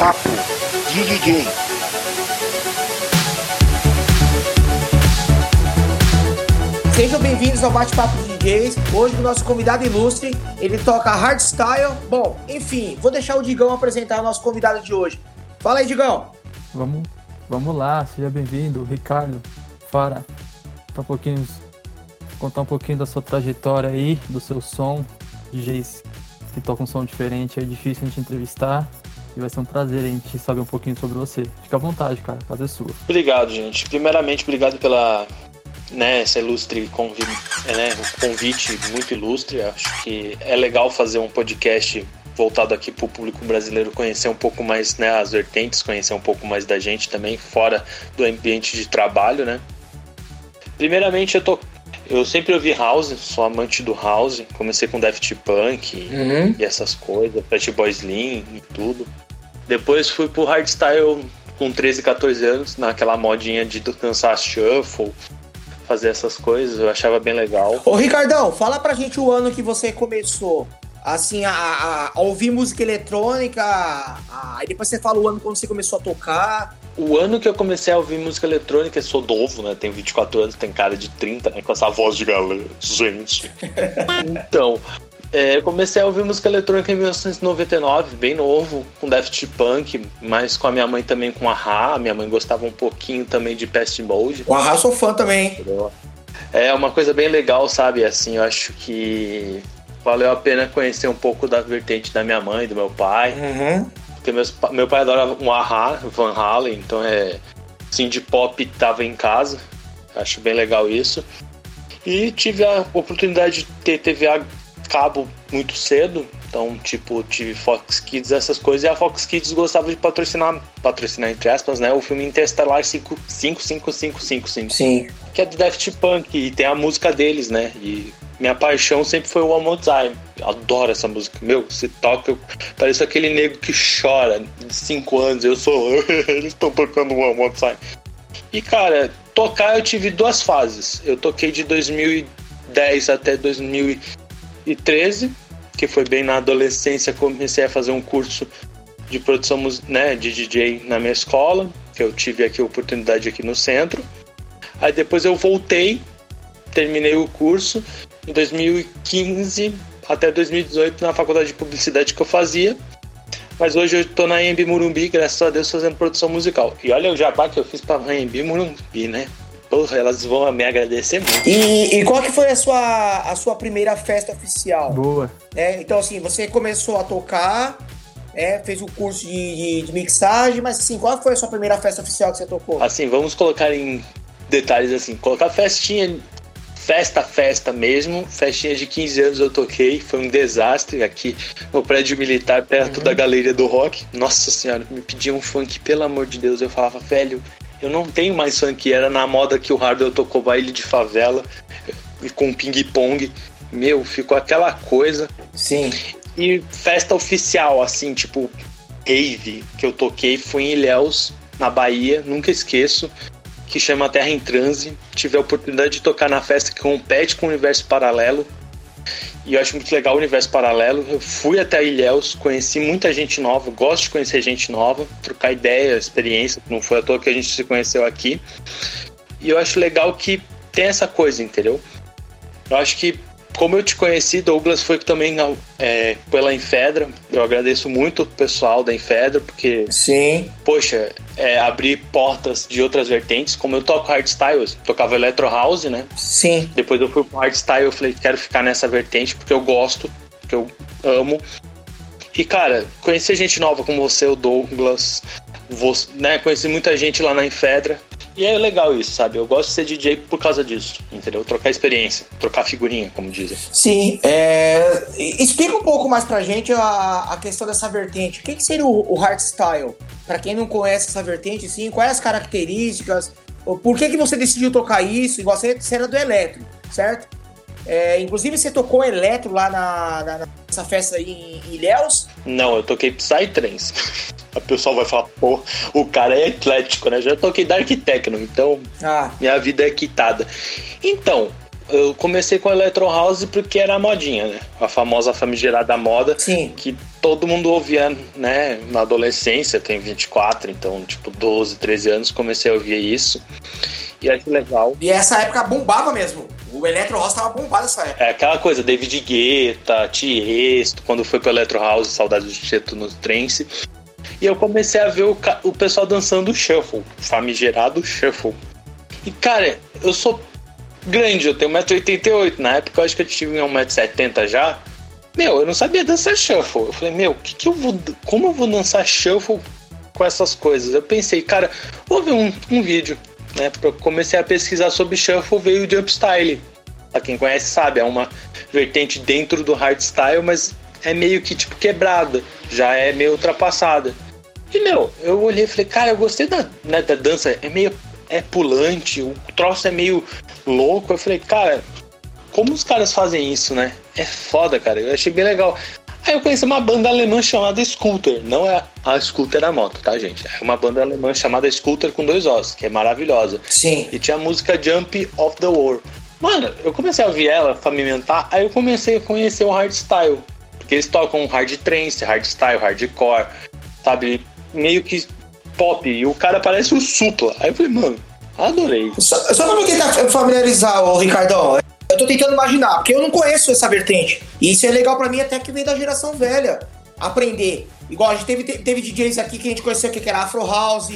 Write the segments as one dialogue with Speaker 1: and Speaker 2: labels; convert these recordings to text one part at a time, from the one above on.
Speaker 1: Bate-papo de DJ.
Speaker 2: Sejam bem-vindos ao Bate-Papo de DJs. Hoje o nosso convidado ilustre, ele toca hardstyle. Bom, enfim, vou deixar o Digão apresentar o nosso convidado de hoje. Fala aí, Digão.
Speaker 3: Vamos, vamos lá, seja bem-vindo, Ricardo. Fara, para um pouquinho, contar um pouquinho da sua trajetória aí, do seu som, DJs que tocam um som diferente, é difícil a gente entrevistar. E vai ser um prazer a gente saber um pouquinho sobre você. Fica à vontade, cara, fazer sua.
Speaker 4: Obrigado, gente. Primeiramente, obrigado pela né, essa ilustre convite, né, um convite muito ilustre. Acho que é legal fazer um podcast voltado aqui para o público brasileiro conhecer um pouco mais né, as vertentes, conhecer um pouco mais da gente também, fora do ambiente de trabalho, né? Primeiramente, eu tô eu sempre ouvi house, sou amante do house. Comecei com Daft Punk
Speaker 2: Uhum.
Speaker 4: e essas coisas, Fat Boy Slim e tudo. Depois fui pro hardstyle com 13, 14 anos, naquela modinha de dançar shuffle, fazer essas coisas, eu achava bem legal.
Speaker 2: Ô, Ricardão, fala pra gente o ano que você começou, assim, a, a- a ouvir música eletrônica. a- Aí depois você fala o ano quando você começou a tocar.
Speaker 4: O ano que eu comecei a ouvir música eletrônica, eu sou novo, né? Tenho 24 anos, tenho cara de 30, né? Com essa voz de galera. Gente. então, é, eu comecei a ouvir música eletrônica em 1999, bem novo, com Daft Punk, mas com a minha mãe também com a Ra. Minha mãe gostava um pouquinho também de Pest Mode.
Speaker 2: O Arra sou fã também.
Speaker 4: É uma coisa bem legal, sabe? Assim, eu acho que valeu a pena conhecer um pouco da vertente da minha mãe, do meu pai.
Speaker 2: Uhum.
Speaker 4: Porque meus, meu pai adora um Ahá, Van Halen, então é. Assim, de pop tava em casa. Acho bem legal isso. E tive a oportunidade de ter TV a cabo muito cedo. Então, tipo, tive Fox Kids, essas coisas. E a Fox Kids gostava de patrocinar, patrocinar entre aspas, né? O filme Interstellar 5 55555
Speaker 2: Sim.
Speaker 4: que é do Daft Punk e tem a música deles, né? E minha paixão sempre foi o One More Time. Adoro essa música. Meu, se toca, eu pareço aquele nego que chora de 5 anos. Eu sou. Eles estão tocando One More Time. E cara, tocar eu tive duas fases. Eu toquei de 2010 até 2013, que foi bem na adolescência. Comecei a fazer um curso de produção né, de DJ na minha escola, que eu tive aqui a oportunidade aqui no centro. Aí depois eu voltei, terminei o curso em 2015 até 2018 na faculdade de publicidade que eu fazia. Mas hoje eu tô na Embi Murumbi, graças a Deus, fazendo produção musical. E olha o jabá que eu fiz pra Embi Murumbi, né? Porra, elas vão me agradecer muito.
Speaker 2: E, e qual que foi a sua, a sua primeira festa oficial?
Speaker 3: Boa.
Speaker 2: É, então, assim, você começou a tocar, é, fez o curso de, de- de mixagem, mas assim, qual foi a sua primeira festa oficial que você tocou?
Speaker 4: Assim, vamos colocar em detalhes assim. Colocar festinha, festa, festa mesmo. Festinha de 15 anos eu toquei. Foi um desastre aqui no prédio militar, perto da galeria do rock. Nossa senhora, me pediam um funk, pelo amor de Deus. Eu falava, velho, eu não tenho mais funk. Era na moda que o Hardwell tocou baile de favela e com ping-pong. Meu, ficou aquela coisa.
Speaker 2: Sim.
Speaker 4: E festa oficial, assim, tipo, rave, que eu toquei foi em Ilhéus, na Bahia, nunca esqueço, que chama Terra em Transe. Tive a oportunidade de tocar na festa que compete com o Universo Paralelo. E eu acho muito legal o Universo Paralelo. Eu fui até Ilhéus, conheci muita gente nova, gosto de conhecer gente nova, trocar ideia, experiência, não foi à toa que a gente se conheceu aqui. E eu acho legal que tem essa coisa, entendeu? Eu acho que, como eu te conheci, Douglas, foi também é, pela Infedra. Eu agradeço muito o pessoal da Infedra, porque,
Speaker 2: Sim.
Speaker 4: poxa, é, abrir portas de outras vertentes. Como eu toco hardstyle, eu tocava Electro House, né?
Speaker 2: Sim.
Speaker 4: Depois eu fui pro hardstyle, eu falei, quero ficar nessa vertente, porque eu gosto, porque eu amo. E, cara, conhecer gente nova como você, o Douglas, você, né? Conheci muita gente lá na Infedra. E é legal isso, sabe? Eu gosto de ser DJ por causa disso, entendeu? Trocar experiência, trocar figurinha, como dizem.
Speaker 2: Sim. É, e- explica um pouco mais pra gente a, a questão dessa vertente. O que, que seria o, o hardstyle? Pra quem não conhece essa vertente, sim, quais as características? Por que, que você decidiu tocar isso? Igual você, você era do eletro, certo? É, inclusive você tocou eletro lá na, na- nessa festa aí em Ilhéus.
Speaker 4: Não, eu toquei Psytrance. A pessoa vai falar, pô, o cara é eclético, né? Já toquei Dark Techno, então
Speaker 2: Ah,
Speaker 4: minha vida é quitada. Então, eu comecei com Electro House porque era a modinha, né? A famosa famigerada moda
Speaker 2: Sim.
Speaker 4: que todo mundo ouvia, né? Na adolescência, tenho 24, então, tipo, 12, 13 anos, comecei a ouvir isso. E acho legal.
Speaker 2: E essa época bombava mesmo. O Electro House tava bombado nessa época.
Speaker 4: É aquela coisa, David Guetta, Tiesto, quando foi pro Electro House, saudade do Tiesto no trance. E eu comecei a ver o, o pessoal dançando shuffle, famigerado shuffle. E cara, eu sou grande, eu tenho 1,88m. Na época eu acho que eu tive 1,70m já. Meu, eu não sabia dançar shuffle. Eu falei, meu, que que eu vou, como eu vou dançar shuffle com essas coisas? Eu pensei, cara, vou ver um, um vídeo. Né? Eu comecei a pesquisar sobre shuffle, veio o jump style. Pra quem conhece sabe, é uma vertente dentro do hardstyle, mas é meio que tipo quebrada, já é meio ultrapassada. E meu, eu olhei e falei, cara, eu gostei da, né, da dança, é meio é pulante, o troço é meio louco. Eu falei, cara, como os caras fazem isso, né? É foda, cara. Eu achei bem legal. Aí eu conheci uma banda alemã chamada Scooter. Não é a Scooter a moto, tá, gente? É uma banda alemã chamada Scooter com dois ossos, que é maravilhosa.
Speaker 2: Sim.
Speaker 4: E tinha a música Jump of the War. Mano, eu comecei a ouvir ela, fragmentar, aí eu comecei a conhecer o hardstyle. Porque eles tocam hard trance, hardstyle, hardcore, sabe? Meio que pop. E o cara parece o Supla. Aí eu falei, mano, adorei.
Speaker 2: Só, só pra quem tá familiarizar, ô Ricardão, eu tô tentando imaginar, porque eu não conheço essa vertente. E isso é legal pra mim até que vem da geração velha. Aprender. Igual a gente teve, teve DJs aqui que a gente conheceu que era Afro House,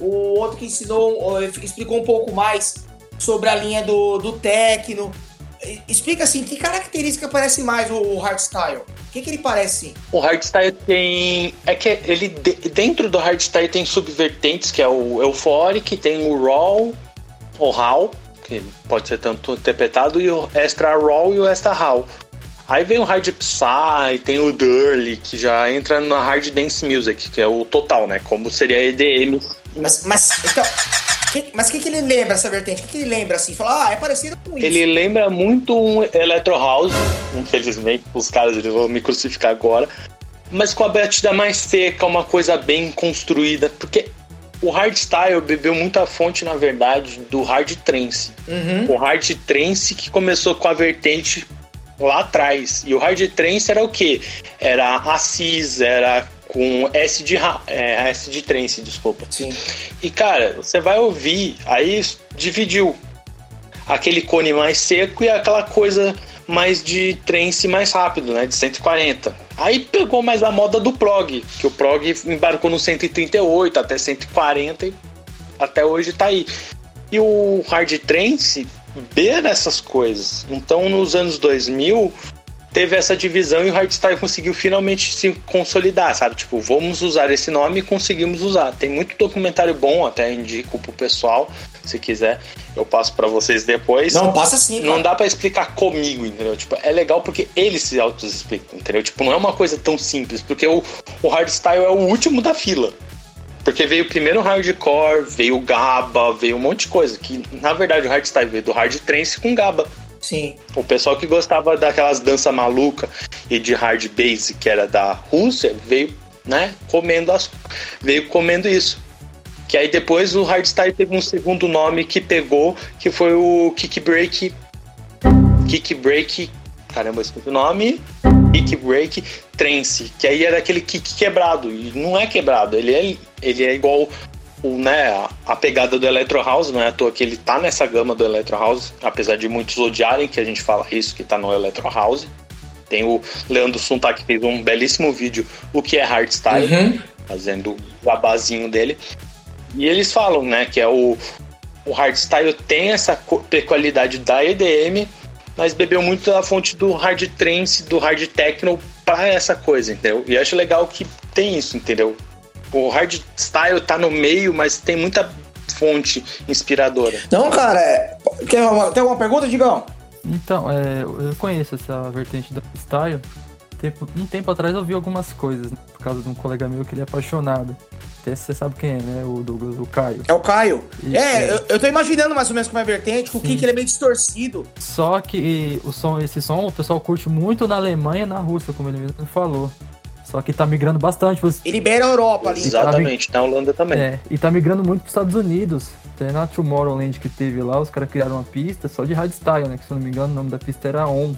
Speaker 2: o outro que ensinou, ou explicou um pouco mais sobre a linha do, do techno. Explica assim, que característica parece mais o, o hardstyle? O que, que ele parece?
Speaker 4: O hardstyle tem. É que ele de- dentro do hardstyle tem subvertentes, que é o Euphoric, tem o Raw, o Raw, que pode ser tanto interpretado, e o Extra Raw e o Extra Raw. Aí vem o Hard Psy, tem o Durley, que já entra na Hard Dance Music, que é o total, né? Como seria EDM.
Speaker 2: Mas, mas, então, que- mas o que, que ele lembra essa vertente? O que, que ele lembra assim? Fala, ah, é parecido com isso.
Speaker 4: Ele lembra muito um Electro House, infelizmente, os caras eles vão me crucificar agora, mas com a batida mais seca, uma coisa bem construída, porque o hardstyle bebeu muita fonte, na verdade, do hard trance.
Speaker 2: Uhum.
Speaker 4: O hard trance que começou com a vertente lá atrás. E o hard trance era o quê? Era Assis, era com S de, é, S de trance, desculpa.
Speaker 2: Sim.
Speaker 4: E cara, você vai ouvir, aí dividiu aquele cone mais seco e aquela coisa mais de trance mais rápido, né? De 140. Aí pegou mais a moda do prog, que o prog embarcou no 138 até 140 e até hoje tá aí. E o hard trance beira essas coisas. Então nos anos 2000 teve essa divisão e o hardstyle conseguiu finalmente se consolidar, sabe? Tipo, vamos usar esse nome e conseguimos usar. Tem muito documentário bom, até indico pro pessoal, se quiser, eu passo para vocês depois.
Speaker 2: Não, passa sim,
Speaker 4: Não
Speaker 2: cara.
Speaker 4: dá pra explicar comigo, entendeu? Tipo, é legal porque eles se auto-explicam, entendeu? Tipo, não é uma coisa tão simples, porque o, o hardstyle é o último da fila. Porque veio primeiro o hardcore, veio o GABA, veio um monte de coisa. Que, na verdade, o hardstyle veio do hard trance com GABA.
Speaker 2: Sim.
Speaker 4: O pessoal que gostava daquelas danças maluca e de hard bass que era da Rússia veio, né, comendo as veio comendo isso. Que aí depois o hardstyle teve um segundo nome que pegou, que foi o kick break kick break, caramba, esqueci o nome. Kick break trance, que aí era aquele kick quebrado e não é quebrado, ele é ele é igual o, né, a, pegada do Electro House, não é à toa que ele tá nessa gama do Electro House, apesar de muitos odiarem que a gente fala isso, que tá no Electro House. Tem o Leandro Sunta que fez um belíssimo vídeo, o que é hardstyle,
Speaker 2: Uhum.
Speaker 4: fazendo o jabazinho dele. E eles falam, né, que é o, o hardstyle tem essa peculiaridade da EDM, mas bebeu muito da fonte do hard trance, do hard techno pra essa coisa, entendeu? E acho legal que tem isso, entendeu? O hardstyle tá no meio, mas tem muita fonte inspiradora.
Speaker 2: Não, cara, é... Quer uma- tem alguma pergunta, Digão?
Speaker 3: Então, é, eu conheço essa vertente da style. Tempo- um tempo atrás eu vi algumas coisas, né, por causa de um colega meu que ele é apaixonado. Até você sabe quem é, né? O Douglas, o Caio.
Speaker 2: É o Caio.
Speaker 3: Isso,
Speaker 2: é,
Speaker 3: é.
Speaker 2: eu, eu tô imaginando mais ou menos como é a vertente, que o kick ele é meio distorcido.
Speaker 3: Só que o som, esse som o pessoal curte muito na Alemanha e na Rússia, como ele mesmo falou. Só que tá migrando bastante. Você,
Speaker 2: Ele beira a Europa ali.
Speaker 3: Exato.
Speaker 4: Exatamente, na Holanda também.
Speaker 3: é, e tá migrando muito pros Estados Unidos. Até na Tomorrowland que teve lá, os caras criaram uma pista só de hardstyle, né? Que se eu não me engano o nome da pista era On.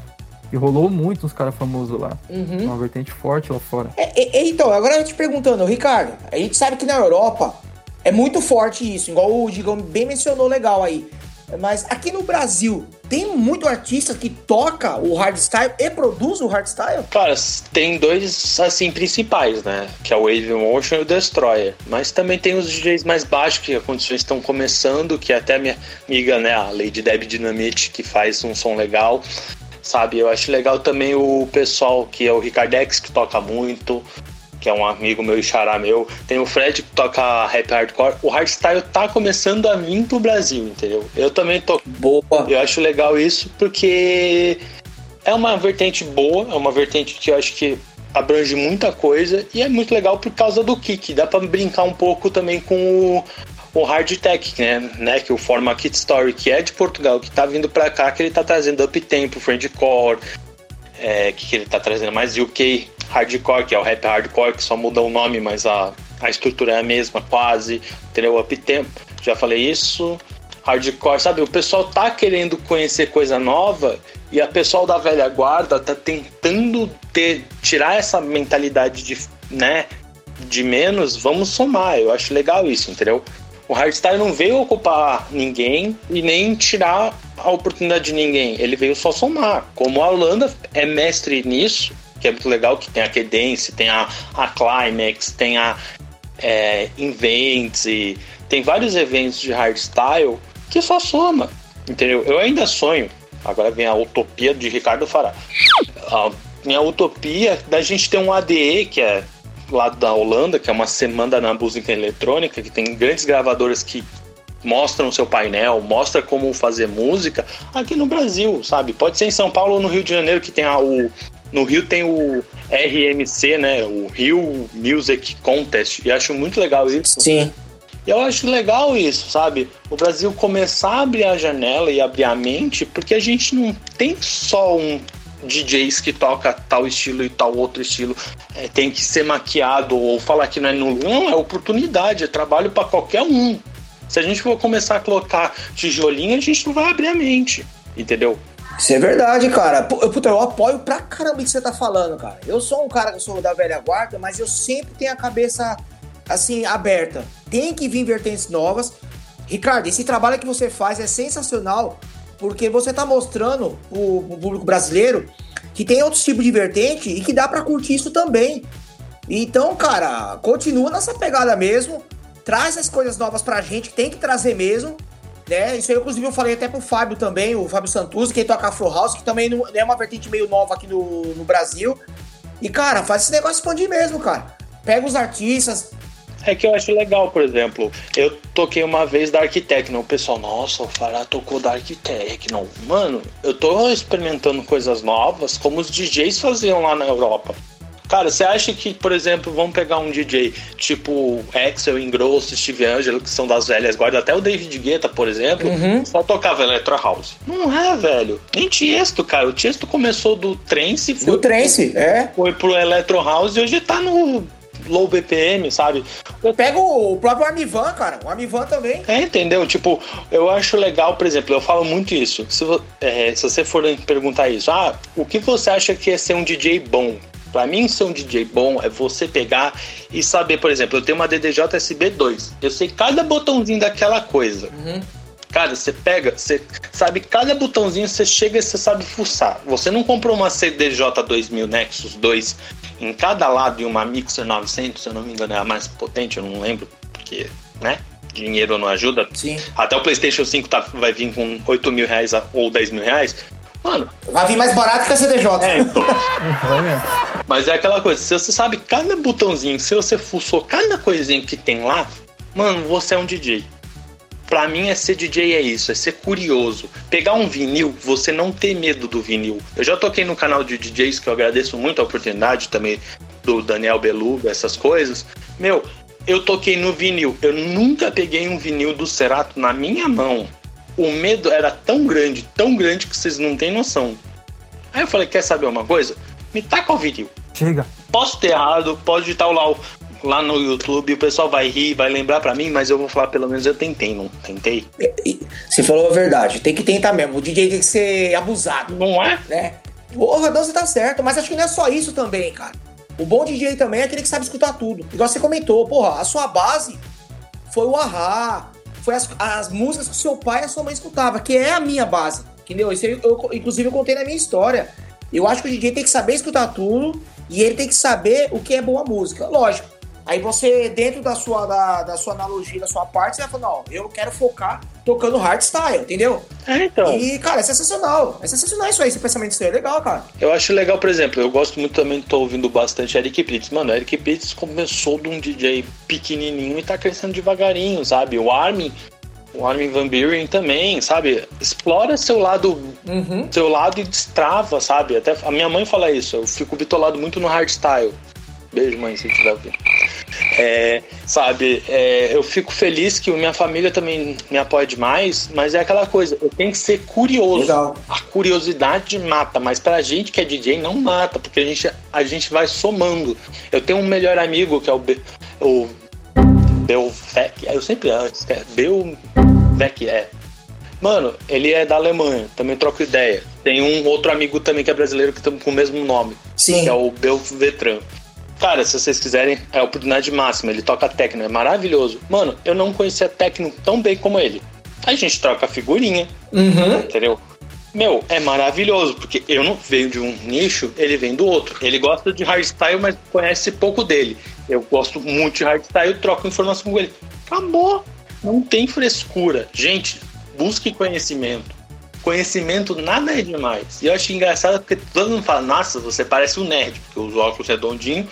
Speaker 3: E rolou muito uns caras famosos lá.
Speaker 2: Uhum.
Speaker 3: Uma vertente forte lá fora.
Speaker 2: É, é, então, agora eu te perguntando, Ricardo, a gente sabe que na Europa é muito forte isso, igual o Digão bem mencionou legal aí. Mas aqui no Brasil, tem muito artista que toca o hardstyle e produz o hardstyle?
Speaker 4: Cara, tem dois, assim, principais, né? Que é o Wave Motion e o Destroyer. Mas também tem os DJs mais baixos, que as condições estão começando, que é até minha amiga, né, a Lady Deb Dynamite, que faz um som legal. Sabe, eu acho legal também o pessoal que é o Ricardex, que toca muito que é um amigo meu e xará meu. Tem o Fred que toca rap hardcore. O hardstyle tá começando a vir pro Brasil, entendeu? Eu também tô.
Speaker 2: Boa.
Speaker 4: Eu acho legal isso porque é uma vertente boa, é uma vertente que eu acho que abrange muita coisa e é muito legal por causa do kick. Dá para brincar um pouco também com o, o hard tech, né? né? Que o Forma Kit Story, que é de Portugal, que tá vindo para cá, que ele tá trazendo up tempo, friendcore, é, que ele tá trazendo mais UK hardcore, que é o rap hardcore, que só muda o nome, mas a, a estrutura é a mesma, quase, entendeu? Up tempo, já falei isso. Hardcore, sabe? O pessoal tá querendo conhecer coisa nova e a pessoal da velha guarda tá tentando ter, tirar essa mentalidade de, né, de menos, vamos somar. Eu acho legal isso, entendeu? O hardstyle não veio ocupar ninguém e nem tirar a oportunidade de ninguém. Ele veio só somar. Como a Holanda é mestre nisso, que é muito legal, que tem a Cadence, tem a, a Climax, tem a é, Invents, tem vários eventos de hardstyle que só soma, entendeu? Eu ainda sonho, agora vem a utopia de Ricardo Fará. A minha utopia da gente ter um ADE, que é lá da Holanda, que é uma semana na música eletrônica, que tem grandes gravadoras que mostram o seu painel, mostra como fazer música aqui no Brasil, sabe? Pode ser em São Paulo ou no Rio de Janeiro, que tem a, o, no Rio tem o RMC, né? O Rio Music Contest. E acho muito legal isso.
Speaker 2: Sim.
Speaker 4: E eu acho legal isso, sabe? O Brasil começar a abrir a janela e abrir a mente, porque a gente não tem só um DJs que toca tal estilo e tal outro estilo é, tem que ser maquiado ou falar que não é nulo. Não, é oportunidade, é trabalho para qualquer um. Se a gente for começar a colocar tijolinho, a gente não vai abrir a mente, entendeu?
Speaker 2: Isso é verdade, cara. Puta, eu apoio pra caramba o que você tá falando, cara. Eu sou um cara que sou da velha guarda, mas eu sempre tenho a cabeça, assim, aberta. Tem que vir vertentes novas. Ricardo, esse trabalho que você faz é sensacional, porque você tá mostrando o, público brasileiro que tem outros tipos de vertente e que dá para curtir isso também. Então, cara, continua nessa pegada mesmo. Traz as coisas novas pra gente, tem que trazer mesmo né? Isso aí, inclusive, eu falei até pro Fábio também, o Fábio Santos, que toca Afro House, que também não, é uma vertente meio nova aqui no, no Brasil. E, cara, faz esse negócio expandir mesmo, cara. Pega os artistas.
Speaker 4: É que eu acho legal, por exemplo, eu toquei uma vez Dark Techno, o pessoal, nossa, o Fará tocou Dark Techno. Mano, eu tô experimentando coisas novas, como os DJs faziam lá na Europa. Cara, você acha que, por exemplo, vamos pegar um DJ tipo Axel Ingrosso, Steve Angelo, que são das velhas guardas, até o David Guetta, por exemplo,
Speaker 2: Uhum.
Speaker 4: só tocava Electro House. Não é, velho. Nem Tiesto, cara. O Tiesto começou do trance, foi,
Speaker 2: Do trance, é.
Speaker 4: foi pro Electro House e hoje tá no low BPM, sabe?
Speaker 2: Pega o, o próprio Amivan, cara. O Amivan também.
Speaker 4: É, entendeu? Tipo, eu acho legal, por exemplo, eu falo muito isso. Se, é, se você for perguntar isso, ah, o que você acha que é ser um DJ bom? Pra mim, ser um DJ bom é você pegar e saber, por exemplo, eu tenho uma DDJ SB2. Eu sei cada botãozinho daquela coisa.
Speaker 2: Uhum.
Speaker 4: Cara, você pega, você sabe cada botãozinho, você chega e você sabe fuçar. Você não comprou uma CDJ 2000 Nexus 2 em cada lado e uma Mixer 900, se eu não me engano, é a mais potente, eu não lembro, porque, né? Dinheiro não ajuda.
Speaker 2: Sim.
Speaker 4: Até o PlayStation 5 tá, vai vir com 8 mil reais ou 10 mil reais. Mano,
Speaker 2: Vai vir mais barato que a CDJ.
Speaker 4: é, então. Mas é aquela coisa, se você sabe cada botãozinho, se você fuçou cada coisinha que tem lá, mano, você é um DJ. Pra mim, é ser DJ é isso, é ser curioso. Pegar um vinil, você não ter medo do vinil. Eu já toquei no canal de DJs, que eu agradeço muito a oportunidade também, do Daniel Beluga, essas coisas. Meu, eu toquei no vinil. Eu nunca peguei um vinil do Cerato na minha mão. O medo era tão grande, tão grande que vocês não têm noção. Aí eu falei, quer saber uma coisa? Me taca o vinil.
Speaker 3: Chega.
Speaker 4: Posso ter errado, pode estar lá o lá no YouTube, o pessoal vai rir, vai lembrar pra mim, mas eu vou falar, pelo menos eu tentei, não tentei?
Speaker 2: Você falou a verdade, tem que tentar mesmo. O DJ tem que ser abusado,
Speaker 4: Não é?
Speaker 2: né? Porra, não, você tá certo, mas acho que não é só isso também, cara. O bom DJ também é aquele que sabe escutar tudo. Igual você comentou, porra, a sua base foi o Ahá, foi as, as músicas que seu pai e a sua mãe escutava, que é a minha base, entendeu? Isso eu, eu- inclusive eu contei na minha história. Eu acho que o DJ tem que saber escutar tudo e ele tem que saber o que é boa música. Lógico. Aí você, dentro da sua, da, da sua analogia, da sua parte, você vai falar, não, eu quero focar tocando hardstyle, entendeu?
Speaker 4: É, então.
Speaker 2: E, cara, é sensacional. É sensacional isso aí, esse pensamento seu. É legal, cara.
Speaker 4: Eu acho legal, por exemplo, eu gosto muito também, tô ouvindo bastante Eric Pritz. Mano, Eric Pritz começou de um DJ pequenininho e tá crescendo devagarinho, sabe? O Armin, o Armin Van Buren também, sabe? Explora seu lado,
Speaker 2: Uhum.
Speaker 4: seu lado e destrava, sabe? Até a minha mãe fala isso, eu fico bitolado muito no hardstyle. Beijo, mãe, se estiver ouvindo. É, sabe, é, eu fico feliz que minha família também me apoia demais, mas é aquela coisa, eu tenho que ser curioso.
Speaker 2: Legal.
Speaker 4: A curiosidade mata, mas pra gente que é DJ não mata, porque a gente, a gente vai somando. Eu tenho um melhor amigo que é o, Be, o Belvec, eu sempre é Belvec, é. Mano, ele é da Alemanha, também troco ideia. Tem um outro amigo também que é brasileiro que tem com o mesmo nome,
Speaker 2: Sim.
Speaker 4: que é o Belvetran. Cara, se vocês quiserem, é a oportunidade máxima. Ele toca techno, é maravilhoso. Mano, eu não conhecia techno tão bem como ele. A gente troca figurinha,
Speaker 2: Uhum.
Speaker 4: entendeu? Meu, é maravilhoso, porque eu não venho de um nicho, ele vem do outro. Ele gosta de hardstyle, mas conhece pouco dele. Eu gosto muito de hardstyle, troco informação com ele. Acabou. Não tem frescura. Gente, busque conhecimento. Conhecimento nada é demais. E eu acho engraçado porque todo mundo fala, nossa, você parece um nerd, porque os óculos redondinhos,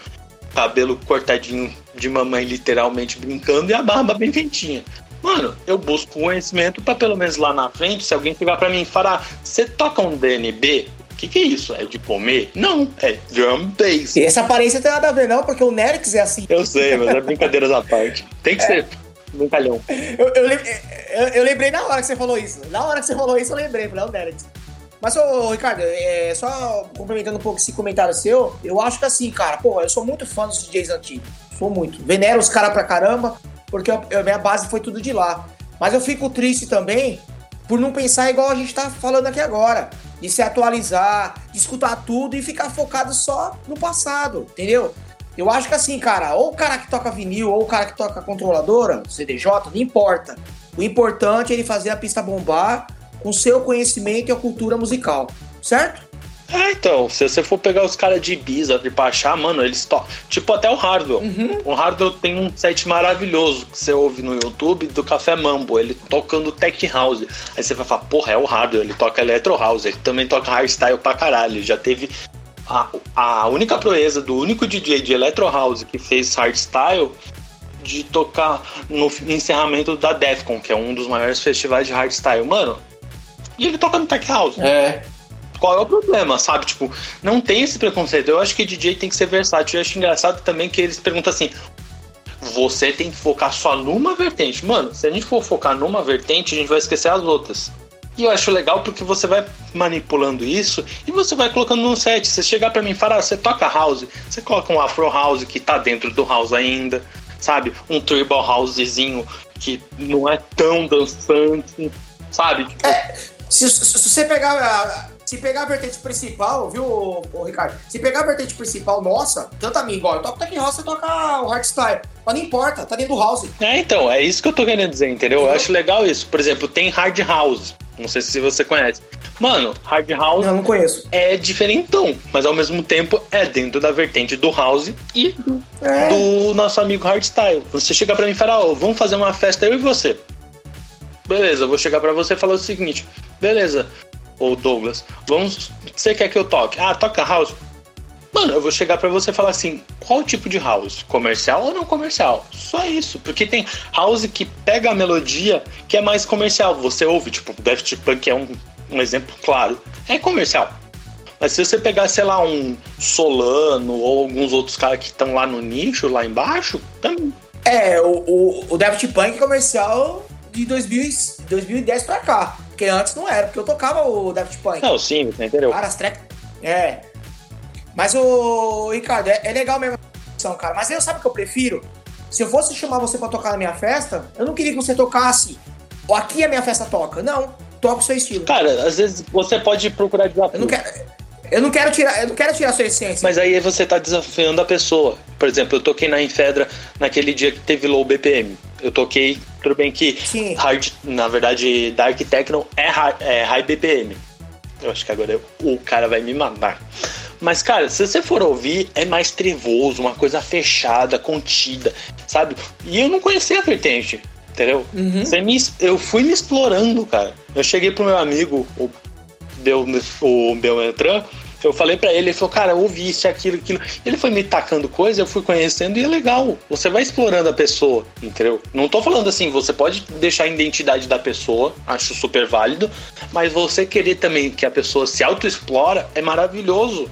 Speaker 4: cabelo cortadinho de mamãe literalmente brincando e a barba bem feitinha. Mano, eu busco conhecimento pra pelo menos lá na frente, se alguém chegar pra mim e falar, você toca um DNB? O que, que é isso? É de comer? Não, é drum bass.
Speaker 2: E essa aparência não tem nada a ver, não, porque o Nerix é assim.
Speaker 4: Eu sei, mas é brincadeiras à parte. Tem que ser brincalhão.
Speaker 2: Eu, eu, eu- eu lembrei na hora que você falou isso. Na hora que você falou isso, eu lembrei. Falei, é o Nerix. Mas, ô, Ricardo, é, só complementando um pouco esse comentário seu, eu acho que assim, cara, pô, eu sou muito fã dos DJs antigos. Sou muito. Venero os caras pra caramba, porque a a minha base foi tudo de lá. Mas eu fico triste também por não pensar igual a gente tá falando aqui agora. De se atualizar, de escutar tudo e ficar focado só no passado, entendeu? Eu acho que assim, cara, ou o cara que toca vinil, ou o cara que toca controladora, CDJ, não importa. O importante é ele fazer a pista bombar com seu conhecimento e a cultura musical, certo?
Speaker 4: É, então, se você for pegar os caras de Ibiza, de Pachá, mano, eles tocam. Tipo até o Hardwell.
Speaker 2: Uhum.
Speaker 4: O Hardwell tem um set maravilhoso que você ouve no YouTube do Café Mambo, ele tocando Tech House. Aí você vai falar, porra, é o Hardwell, ele toca Electro House, ele também toca hardstyle pra caralho. Ele já teve a, a única proeza do único DJ de Electro House que fez hardstyle de tocar no encerramento da Defcon, que é um dos maiores festivais de hardstyle. Mano, e ele toca no Tech House
Speaker 2: É.
Speaker 4: qual é o problema, sabe? Tipo, não tem esse preconceito. Eu acho que DJ tem que ser versátil. Eu acho engraçado também que eles perguntam assim: você tem que focar só numa vertente. Mano, se a gente for focar numa vertente, a gente vai esquecer as outras. E eu acho legal porque você vai manipulando isso e você vai colocando no set. Você chegar pra mim e falar, ah, você toca house, você coloca um afro house que tá dentro do house ainda, sabe? Um tribal housezinho que não é tão dançante, sabe? Tipo,
Speaker 2: Se, se- se você pegar a, se pegar a vertente principal, viu, ô, Ricardo? Se pegar a vertente principal nossa, tanto a mim, igual eu toco Tech House, você toca o hardstyle. Mas não importa, tá dentro do house.
Speaker 4: É, então, é isso que eu tô querendo dizer, entendeu? Eu acho legal isso. Por exemplo, tem Hard House. Não sei se você conhece. Mano, Hard House
Speaker 2: Não, não conheço.
Speaker 4: é diferentão, mas ao mesmo tempo é dentro da vertente do House e do,
Speaker 2: É.
Speaker 4: do nosso amigo Hardstyle. Você chega pra mim e fala, ó, vamos fazer uma festa eu e você. Beleza, vou chegar pra você e falar o seguinte. Beleza, ô Douglas, vamos. Você quer que eu toque? Ah, toca house. Mano, eu vou chegar pra você e falar assim: qual tipo de house? Comercial ou não comercial? Só isso. Porque tem house que pega a melodia que é mais comercial. Você ouve, tipo, Daft Punk é um, um exemplo claro. É comercial. Mas se você pegar, sei lá, um Solano ou alguns outros caras que estão lá no nicho, lá embaixo, também.
Speaker 2: É, o, o, o Daft Punk comercial de 2000, e- 2010 pra cá. Porque antes não era, porque eu tocava o Daft Punk.
Speaker 4: Não, sim, você entendeu?
Speaker 2: Cara, as. É. Mas o Ricardo, é, é legal mesmo são, cara. Mas eu sabe o que eu prefiro? Se eu fosse chamar você pra tocar na minha festa, eu não queria que você tocasse. Ou aqui a minha festa toca. Não, toca o seu estilo.
Speaker 4: Cara, às vezes você pode procurar
Speaker 2: Eu não
Speaker 4: desafio.
Speaker 2: quero. Eu não quero tirar, eu não quero tirar a sua essência.
Speaker 4: Mas aí você tá desafiando a pessoa. Por exemplo, eu toquei na Infedra naquele dia que teve low BPM. Eu toquei, tudo bem que
Speaker 2: Sim.
Speaker 4: hard, na verdade, Dark Techno é high, é high BPM. Eu acho que agora eu- o cara vai me matar. Mas, cara, se você for ouvir, é mais trevoso, uma coisa fechada, contida, sabe? E eu não conhecia a vertente, entendeu?
Speaker 2: Uhum.
Speaker 4: Me- eu fui me explorando, cara. Eu cheguei pro meu amigo, o, Bel, o Belmetran, eu falei pra ele, ele falou, cara, ouvi isso, aquilo, aquilo. Ele foi me tacando coisa, eu fui conhecendo e é legal. Você vai explorando a pessoa, entendeu? Não tô falando assim, você pode deixar a identidade da pessoa, acho super válido, mas você querer também que a pessoa se autoexplora é maravilhoso,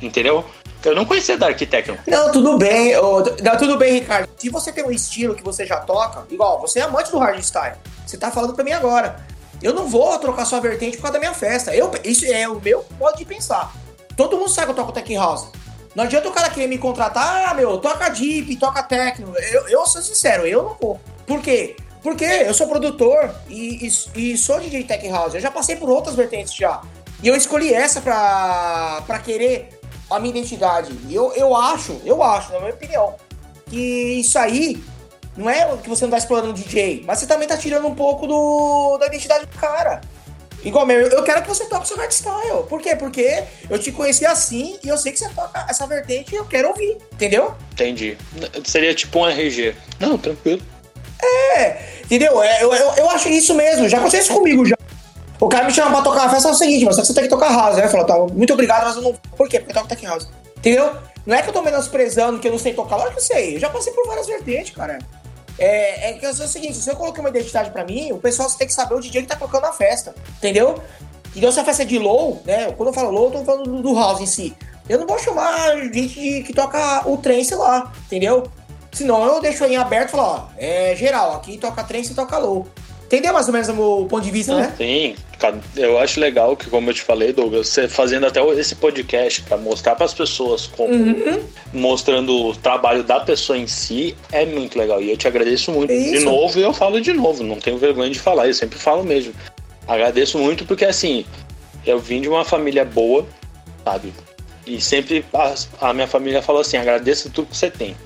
Speaker 4: entendeu? Eu não conhecia Dark Techno.
Speaker 2: Não, tudo bem. ô, não, tudo bem, Ricardo. Se você tem um estilo que você já toca, igual, você é amante do hardstyle. Você tá falando pra mim agora. Eu não vou trocar sua vertente por causa da minha festa. Eu, isso é o meu modo de pensar. Todo mundo sabe que eu toco tech house. Não adianta o cara querer me contratar, ah, meu, toca deep, toca techno. Eu, eu sou sincero, eu não vou. Por quê? Porque eu sou produtor e, e, e sou DJ tech house. Eu já passei por outras vertentes já. E eu escolhi essa pra, pra querer a minha identidade. E eu, eu acho, eu acho, na minha opinião, que isso aí não é que você não tá explorando o DJ, mas você também tá tirando um pouco do, da identidade do cara. Igual, meu, eu quero que você toque seu hardstyle. Por quê? Porque eu te conheci assim e eu sei que você toca essa vertente e eu quero ouvir, entendeu?
Speaker 4: Entendi. Seria tipo um RG. Não, tranquilo.
Speaker 2: É, entendeu? É, Eu, eu, eu acho isso mesmo, já aconteceu isso comigo já. O cara me chama pra tocar na festa, é o seguinte, mas só que você tem que tocar house, né? Falou, tá, muito obrigado, mas eu não. Por quê? Porque eu toco tech house. Entendeu? Não é que eu tô menosprezando que eu não sei tocar, lógico que eu sei. Eu já passei por várias vertentes, cara. É, é que sou o seguinte, se eu coloquei uma identidade pra mim, o pessoal tem que saber o DJ que tá tocando na festa, entendeu? Então se a festa é de low, né? Quando eu falo low, eu tô falando do, do house em si. Eu não vou chamar gente de- que toca o trance lá, entendeu? Senão eu deixo em aberto e falo, ó, é geral, aqui toca trance e toca low. Entendeu mais ou menos o meu ponto de vista, né?
Speaker 4: Sim, eu acho legal que, como eu te falei, Douglas, você fazendo até esse podcast pra mostrar pras pessoas como
Speaker 2: Uhum.
Speaker 4: mostrando o trabalho da pessoa em si é muito legal. E eu te agradeço muito.
Speaker 2: É
Speaker 4: De novo, e eu falo de novo, não tenho vergonha de falar, eu sempre falo mesmo. Agradeço muito porque assim, eu vim de uma família boa, sabe? E sempre a, a minha família falou assim: agradeça tudo que você tem,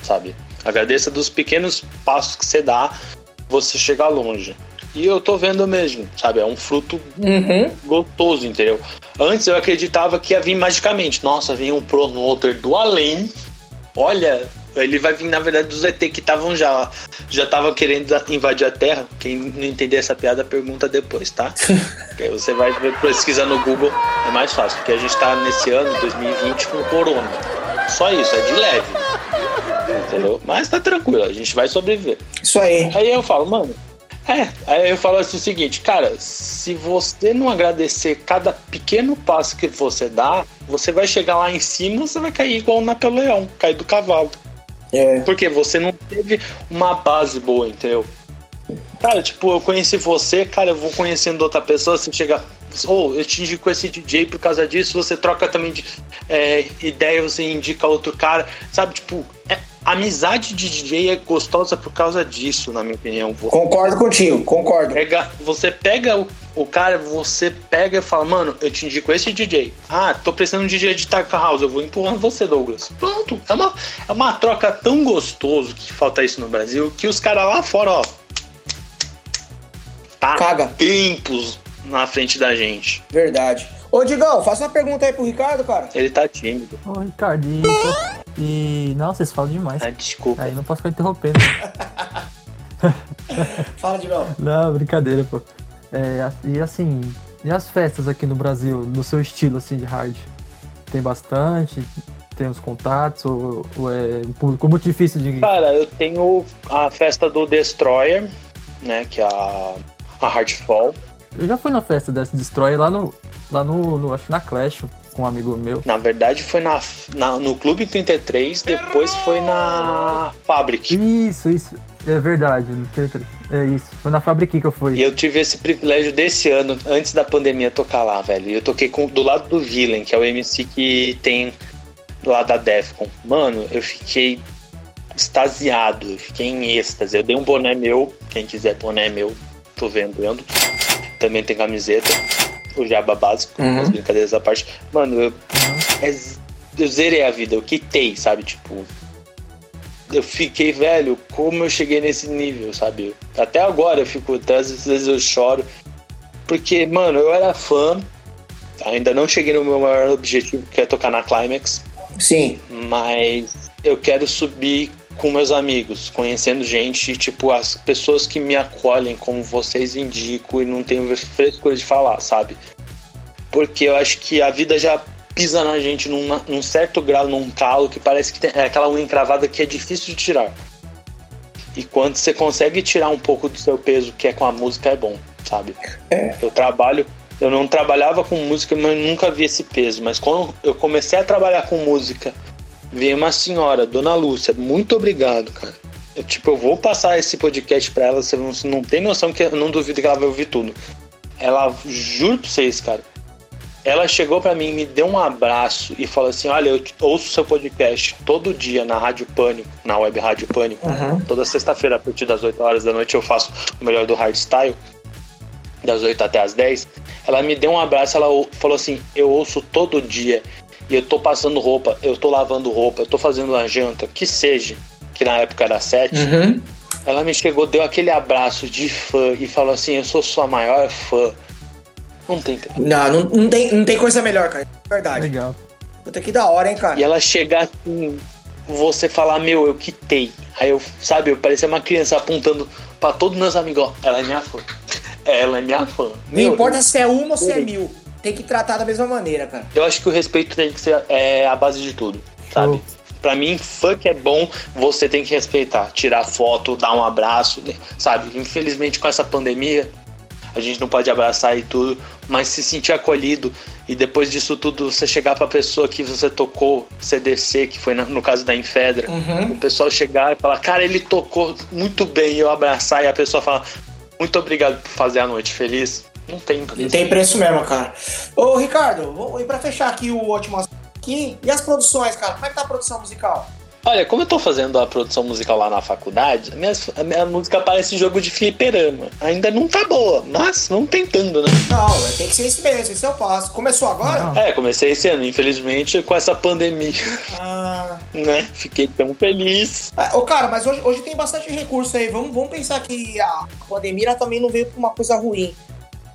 Speaker 4: sabe? Agradeça dos pequenos passos que você dá, você chegar longe. E eu tô vendo mesmo, sabe? É um fruto
Speaker 2: Uhum.
Speaker 4: gostoso, entendeu? Antes eu acreditava que ia vir magicamente. Nossa, vem um promoter do além. Olha, ele vai vir na verdade dos ET que estavam já já tava querendo invadir a Terra. Quem não entender essa piada pergunta depois, tá? Porque aí você vai pesquisar no Google, é mais fácil, porque a gente tá nesse ano 2020 com corona. Só isso, é de leve. Entendeu? Mas tá tranquilo, a gente vai sobreviver.
Speaker 2: Isso aí.
Speaker 4: Aí eu falo, mano. É, aí eu falo assim o seguinte, cara, se você não agradecer cada pequeno passo que você dá, você vai chegar lá em cima, você vai cair igual o Napoleão, cair do cavalo.
Speaker 2: É.
Speaker 4: Porque você não teve uma base boa, entendeu? Cara, tipo, eu conheci você, cara, eu vou conhecendo outra pessoa, você chega. Ou eu te indico esse DJ por causa disso, você troca também de é, ideia, você indica outro cara, sabe? Tipo, é- amizade de DJ é gostosa por causa disso, na minha opinião. Você
Speaker 2: Concordo contigo, concordo.
Speaker 4: pega, você pega o, o cara, você pega e fala, mano, eu te indico esse DJ. Ah, tô precisando de um DJ de Taka House, eu vou empurrando você, Douglas. Pronto, é uma, é uma troca tão gostoso que falta isso no Brasil, que os caras lá fora, ó. Tá
Speaker 2: Caga.
Speaker 4: tempos na frente da gente.
Speaker 2: Verdade. Ô, Digão, faça uma pergunta aí pro Ricardo, cara.
Speaker 4: Ele tá tímido.
Speaker 3: Ô, Ricardo, e, e. Não, vocês falam demais.
Speaker 4: Ah, desculpa.
Speaker 3: Aí não posso ficar interrompendo.
Speaker 2: Fala, Digão.
Speaker 3: Não, brincadeira, pô. É, e assim, e as festas aqui no Brasil, no seu estilo assim de hard? Tem bastante? Tem os contatos? Ou, ou é um público muito difícil de.
Speaker 4: Cara, eu tenho a festa do Destroyer, né, que é a, a Hardfall.
Speaker 3: Eu já fui na festa dessa Destroy lá no. Lá no, no- Acho que na Clash, com um amigo meu.
Speaker 4: Na verdade foi na, na- no Clube 33, depois foi na Fabric.
Speaker 3: Isso, isso. É verdade. É isso. Foi na Fabrique que eu
Speaker 4: E
Speaker 3: fui.
Speaker 4: eu tive esse privilégio desse ano, antes da pandemia, tocar lá, velho. E eu toquei com, do lado do Villain, que é o MC que tem lá da Defcon. Mano, eu fiquei extasiado, eu fiquei em êxtase. Eu dei um boné meu, quem quiser boné meu, tô vendendo. Também tem camiseta, o jaba básico,
Speaker 2: Uhum.
Speaker 4: as brincadeiras à parte. Mano, eu, é eu zerei a vida, eu quitei, sabe? Tipo, eu fiquei velho, como eu cheguei nesse nível, sabe? Até agora eu fico, até às vezes eu choro. Porque, mano, eu era fã, ainda não cheguei no meu maior objetivo, que é tocar na Climax,
Speaker 2: Sim.
Speaker 4: mas eu quero subir com meus amigos, conhecendo gente, tipo, as pessoas que me acolhem, como vocês indicam, e não tenho frescura de falar, sabe? Porque eu acho que a vida já pisa na gente num, num certo grau, num calo, que parece que tem, é aquela unha encravada que é difícil de tirar. E quando você consegue tirar um pouco do seu peso, que é com a música, é bom, sabe? Eu trabalho, eu não trabalhava com música, mas nunca vi esse peso. Mas quando eu comecei a trabalhar com música, veio uma senhora, Dona Lúcia, muito obrigado, cara. Eu, tipo, eu vou passar esse podcast pra ela, você não, você não tem noção que eu não duvido que ela vai ouvir tudo. Ela, juro pra vocês, cara. Ela chegou pra mim, me deu um abraço e falou assim: Olha, eu ouço seu podcast todo dia na Rádio Pânico, na web Rádio Pânico.
Speaker 2: Uhum.
Speaker 4: Toda sexta-feira, a partir das 8 horas da noite, eu faço o melhor do hardstyle, das 8 até as 10. Ela me deu um abraço, ela ou- falou assim: Eu ouço todo dia e eu tô passando roupa, eu tô lavando roupa, eu tô fazendo uma janta, que seja, que na época era 7.
Speaker 2: Uhum.
Speaker 4: Ela me chegou, deu aquele abraço de fã e falou assim: Eu sou sua maior fã. Não tem.
Speaker 2: Não, não, não tem, não tem coisa melhor, cara. É Verdade.
Speaker 3: Legal.
Speaker 2: Puta que da hora, hein, cara.
Speaker 4: E ela chegar assim, você falar, meu, eu quitei. Aí eu, sabe, eu parecia uma criança apontando pra todos meus amigos, ó, ela é minha fã. Ela é minha fã.
Speaker 2: Não
Speaker 4: Meu,
Speaker 2: importa se é uma ou se é mil. Tem que tratar da mesma maneira, cara.
Speaker 4: Eu acho que o respeito tem que ser é, a base de tudo, sabe?
Speaker 3: Show.
Speaker 4: Pra mim, que é bom, você tem que respeitar. Tirar foto, dar um abraço, né? sabe? Infelizmente, com essa pandemia, a gente não pode abraçar e tudo, mas se sentir acolhido e depois disso tudo, você chegar pra pessoa que você tocou, CDC, que foi na- no caso da Infedra,
Speaker 2: Uhum.
Speaker 4: o pessoal chegar e falar, cara, ele tocou muito bem, e eu abraçar, e a pessoa falar, muito obrigado por fazer a noite feliz. Não tem preço.
Speaker 2: Não tem preço mesmo, cara. Ô, Ricardo, vou- e pra fechar aqui o último aqui, e as produções, cara? Como é que tá a produção musical?
Speaker 4: Olha, como eu tô fazendo a produção musical lá na faculdade, a minha, a minha música parece jogo de fliperama. Ainda não tá boa, mas não tentando, né?
Speaker 2: Não, tem que ser isso mesmo, esse é o passo. Começou agora?
Speaker 3: Não.
Speaker 4: É, comecei esse ano, infelizmente, com essa pandemia,
Speaker 2: Ah,
Speaker 4: né? Fiquei tão feliz.
Speaker 2: Ah, Ô, cara, mas hoje, hoje tem bastante recurso aí. Vamos, vamos pensar que a pandemia também não veio por uma coisa ruim.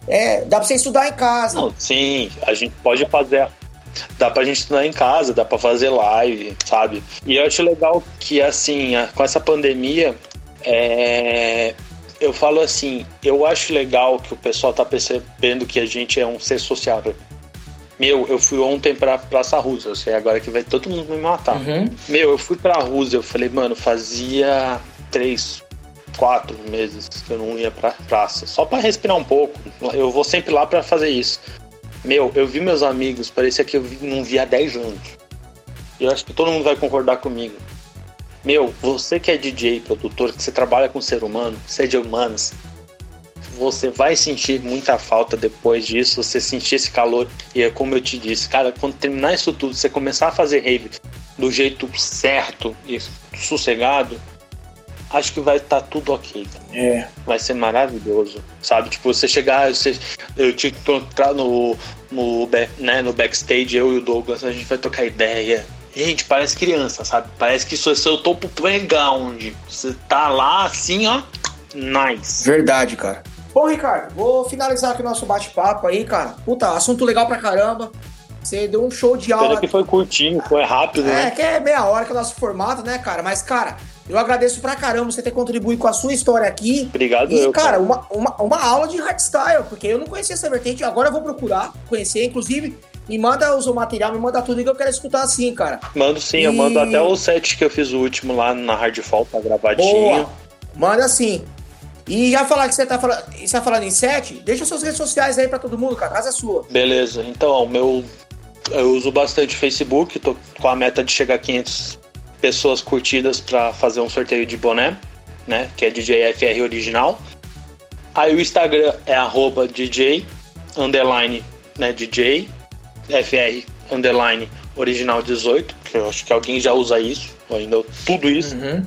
Speaker 2: É, dá pra você estudar em casa.
Speaker 4: Não, sim, a gente pode fazer. Dá pra gente estudar em casa, dá pra fazer live, sabe? E eu acho legal que, assim, com essa pandemia, é, eu falo assim, eu acho legal que o pessoal tá percebendo que a gente é um ser sociável. Meu, eu fui ontem pra Praça Russa, eu sei agora que vai todo mundo me matar.
Speaker 2: Uhum.
Speaker 4: Meu, eu fui pra Rússia, eu falei, mano, fazia três, quatro meses que eu não ia pra praça. Só pra respirar um pouco. Eu vou sempre lá pra fazer isso. Meu, eu vi meus amigos, parecia que eu não via há 10 anos. Eu acho que todo mundo vai concordar comigo. Meu, você que é DJ, produtor, que você trabalha com ser humano, você é de humanos, você vai sentir muita falta depois disso, você sentir esse calor. E é como eu te disse, cara, quando terminar isso tudo, você começar a fazer rave do jeito certo e sossegado, acho que vai estar tudo ok. cara.
Speaker 2: É.
Speaker 4: Vai ser maravilhoso, sabe? Tipo, você chegar, você, eu te encontrar no, no, back- né, no backstage, eu e o Douglas, a gente vai trocar ideia. Gente, parece criança, sabe? Parece que isso é seu topo playground. Você tá lá assim, ó, nice.
Speaker 2: Verdade, cara. Bom, Ricardo, vou finalizar aqui o nosso bate-papo aí, cara. Puta, assunto legal pra caramba. Você deu um show de
Speaker 4: Pena
Speaker 2: aula.
Speaker 4: que foi curtinho, foi rápido,
Speaker 2: É,
Speaker 4: né?
Speaker 2: que é meia hora que é o nosso formato, né, cara? Mas, cara, eu agradeço pra caramba você ter contribuído com a sua história aqui.
Speaker 4: Obrigado,
Speaker 2: E,
Speaker 4: eu.
Speaker 2: cara, uma, uma, uma aula de hardstyle, porque eu não conhecia essa vertente, agora eu vou procurar conhecer. Inclusive, me manda o material, me manda tudo que eu quero escutar assim, cara.
Speaker 4: Mando sim, eu
Speaker 2: E-
Speaker 4: mando até o set que eu fiz o último lá na Hardfall, tá gravadinho.
Speaker 2: Boa! Manda sim. E já falar que você tá falando, você tá falando em set, deixa suas redes sociais aí pra todo mundo, cara. A casa é sua.
Speaker 4: Beleza, então, meu. Eu uso bastante Facebook, tô com a meta de chegar a 500 pessoas curtidas pra fazer um sorteio de boné, né? Que é DJ FR original. Aí o Instagram é arroba DJ underline, né? DJ FR underline original 18, que eu acho que alguém já usa isso, ou ainda tudo isso.
Speaker 2: Uhum.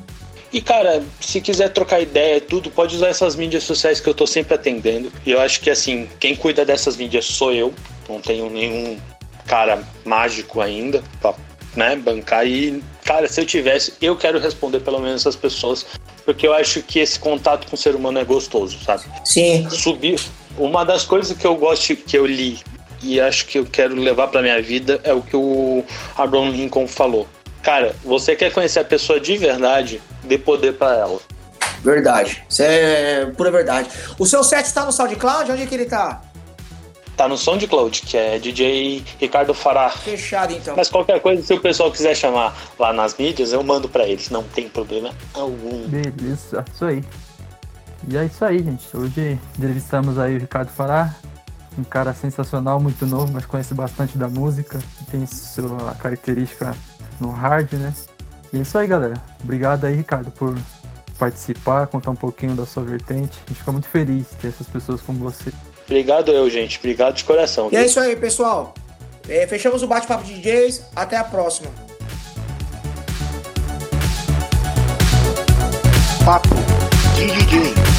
Speaker 4: E cara, se quiser trocar ideia, tudo, pode usar essas mídias sociais que eu tô sempre atendendo. E eu acho que assim, quem cuida dessas mídias sou eu. Não tenho nenhum cara mágico ainda pra né, bancar. E, cara, se eu tivesse, eu quero responder pelo menos essas pessoas. Porque eu acho que esse contato com o ser humano é gostoso, sabe?
Speaker 2: Sim.
Speaker 4: Subir. Uma das coisas que eu gosto, que eu li e acho que eu quero levar pra minha vida é o que o Abraham Lincoln falou. Cara, você quer conhecer a pessoa de verdade, dê poder pra ela.
Speaker 2: Verdade. Isso é pura verdade. O seu set está no SoundCloud? Onde é que ele tá?
Speaker 4: Tá no SoundCloud, que é DJ Ricardo Fará.
Speaker 2: Fechado, então.
Speaker 4: Mas qualquer coisa, se o pessoal quiser chamar lá nas mídias, eu mando pra eles. Não tem problema algum.
Speaker 3: Beleza, isso aí. E é isso aí, gente. Hoje entrevistamos aí o Ricardo Fará, um cara sensacional, muito novo, mas conhece bastante da música, tem sua característica no hard, né? E é isso aí, galera. Obrigado aí, Ricardo, por participar, contar um pouquinho da sua vertente. A gente fica muito feliz de ter essas pessoas como você.
Speaker 4: Obrigado eu, gente. Obrigado de coração.
Speaker 2: E é isso aí, pessoal. É, fechamos o bate-papo de DJs. Até a próxima.
Speaker 1: Papo de DJ.